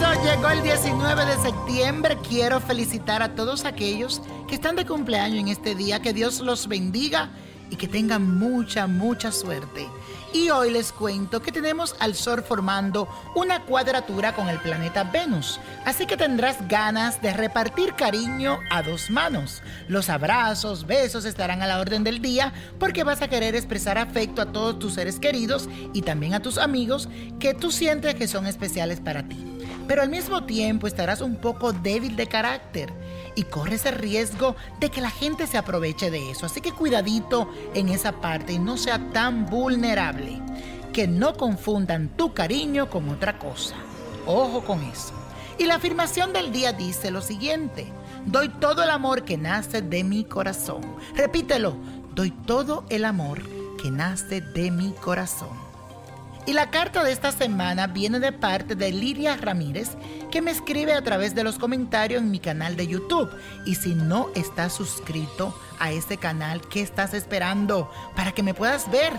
Eso llegó el 19 de septiembre. Quiero felicitar a todos aquellos que están de cumpleaños en este día. Que Dios los bendiga y que tengan mucha, mucha suerte. Y hoy les cuento que tenemos al Sol formando una cuadratura con el planeta Venus. Así que tendrás ganas de repartir cariño a dos manos. Los abrazos, besos estarán a la orden del día porque vas a querer expresar afecto a todos tus seres queridos y también a tus amigos que tú sientes que son especiales para ti. Pero al mismo tiempo estarás un poco débil de carácter y corres el riesgo de que la gente se aproveche de eso. Así que cuidadito en esa parte y no sea tan vulnerable. Que no confundan tu cariño con otra cosa. Ojo con eso. Y la afirmación del día dice lo siguiente. Doy todo el amor que nace de mi corazón. Repítelo. Doy todo el amor que nace de mi corazón. Y la carta de esta semana viene de parte de Lidia Ramírez, que me escribe a través de los comentarios en mi canal de YouTube. Y si no estás suscrito a este canal, ¿qué estás esperando? Para que me puedas ver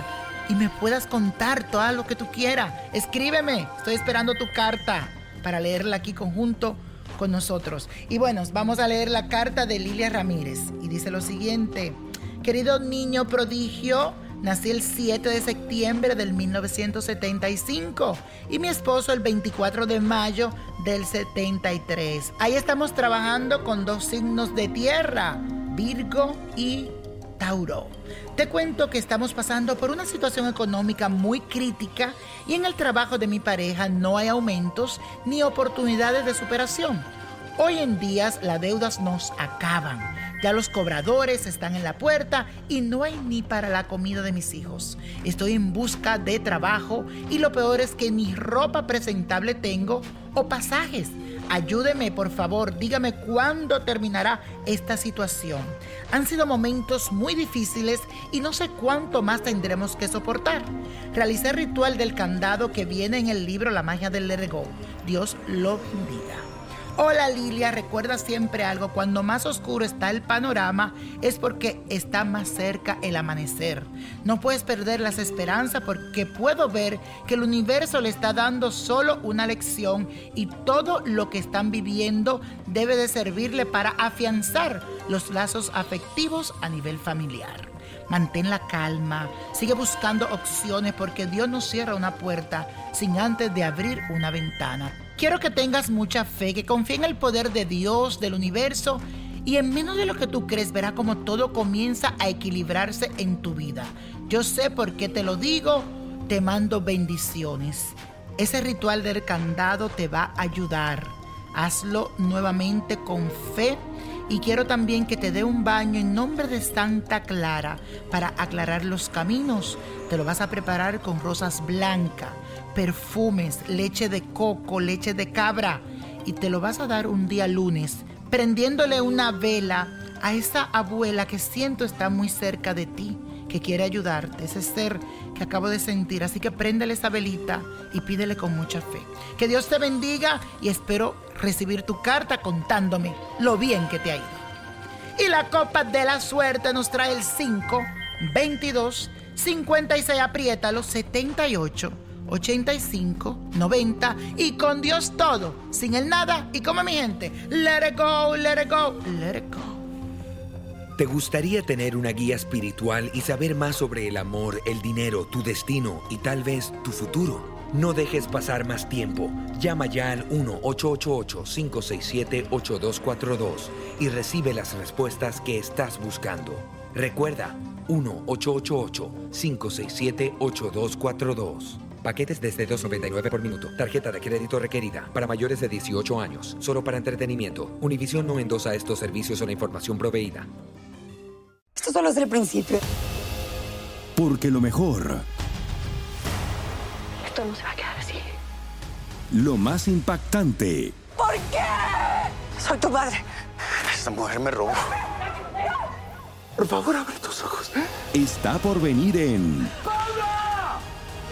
y me puedas contar todo lo que tú quieras. Escríbeme, estoy esperando tu carta para leerla aquí conjunto con nosotros. Y bueno, vamos a leer la carta de Lilia Ramírez. Y dice lo siguiente, querido niño prodigio, Nací el 7 de septiembre del 1975 y mi esposo el 24 de mayo del 73. Ahí estamos trabajando con dos signos de tierra, Virgo y Tauro. Te cuento que estamos pasando por una situación económica muy crítica y en el trabajo de mi pareja no hay aumentos ni oportunidades de superación. Hoy en día las deudas nos acaban ya los cobradores están en la puerta y no hay ni para la comida de mis hijos. Estoy en busca de trabajo y lo peor es que ni ropa presentable tengo o pasajes. Ayúdeme, por favor, dígame cuándo terminará esta situación. Han sido momentos muy difíciles y no sé cuánto más tendremos que soportar. Realicé el ritual del candado que viene en el libro La magia del Let Dios lo bendiga. Hola Lilia, recuerda siempre algo, cuando más oscuro está el panorama es porque está más cerca el amanecer. No puedes perder las esperanzas porque puedo ver que el universo le está dando solo una lección y todo lo que están viviendo debe de servirle para afianzar los lazos afectivos a nivel familiar. Mantén la calma, sigue buscando opciones porque Dios no cierra una puerta sin antes de abrir una ventana. Quiero que tengas mucha fe, que confíe en el poder de Dios, del universo, y en menos de lo que tú crees verá como todo comienza a equilibrarse en tu vida. Yo sé por qué te lo digo, te mando bendiciones. Ese ritual del candado te va a ayudar. Hazlo nuevamente con fe y quiero también que te dé un baño en nombre de Santa Clara para aclarar los caminos. Te lo vas a preparar con rosas blancas perfumes, leche de coco, leche de cabra y te lo vas a dar un día lunes prendiéndole una vela a esa abuela que siento está muy cerca de ti, que quiere ayudarte, ese ser que acabo de sentir. Así que préndele esa velita y pídele con mucha fe. Que Dios te bendiga y espero recibir tu carta contándome lo bien que te ha ido. Y la copa de la suerte nos trae el 5, 22, 56, apriétalo, 78. 85, 90 y con Dios todo, sin el nada y como mi gente, let it go, let it go, let it go. ¿Te gustaría tener una guía espiritual y saber más sobre el amor, el dinero, tu destino y tal vez tu futuro? No dejes pasar más tiempo. Llama ya al 1-888-567-8242 y recibe las respuestas que estás buscando. Recuerda, 1-888-567-8242. Paquetes desde 2.99 por minuto. Tarjeta de crédito requerida para mayores de 18 años. Solo para entretenimiento. Univision no endosa estos servicios o la información proveída. Esto solo es el principio. Porque lo mejor. Esto no se va a quedar así. Lo más impactante. ¿Por qué? Soy tu madre. Esta mujer me robó. Por favor, abre tus ojos. Está por venir en.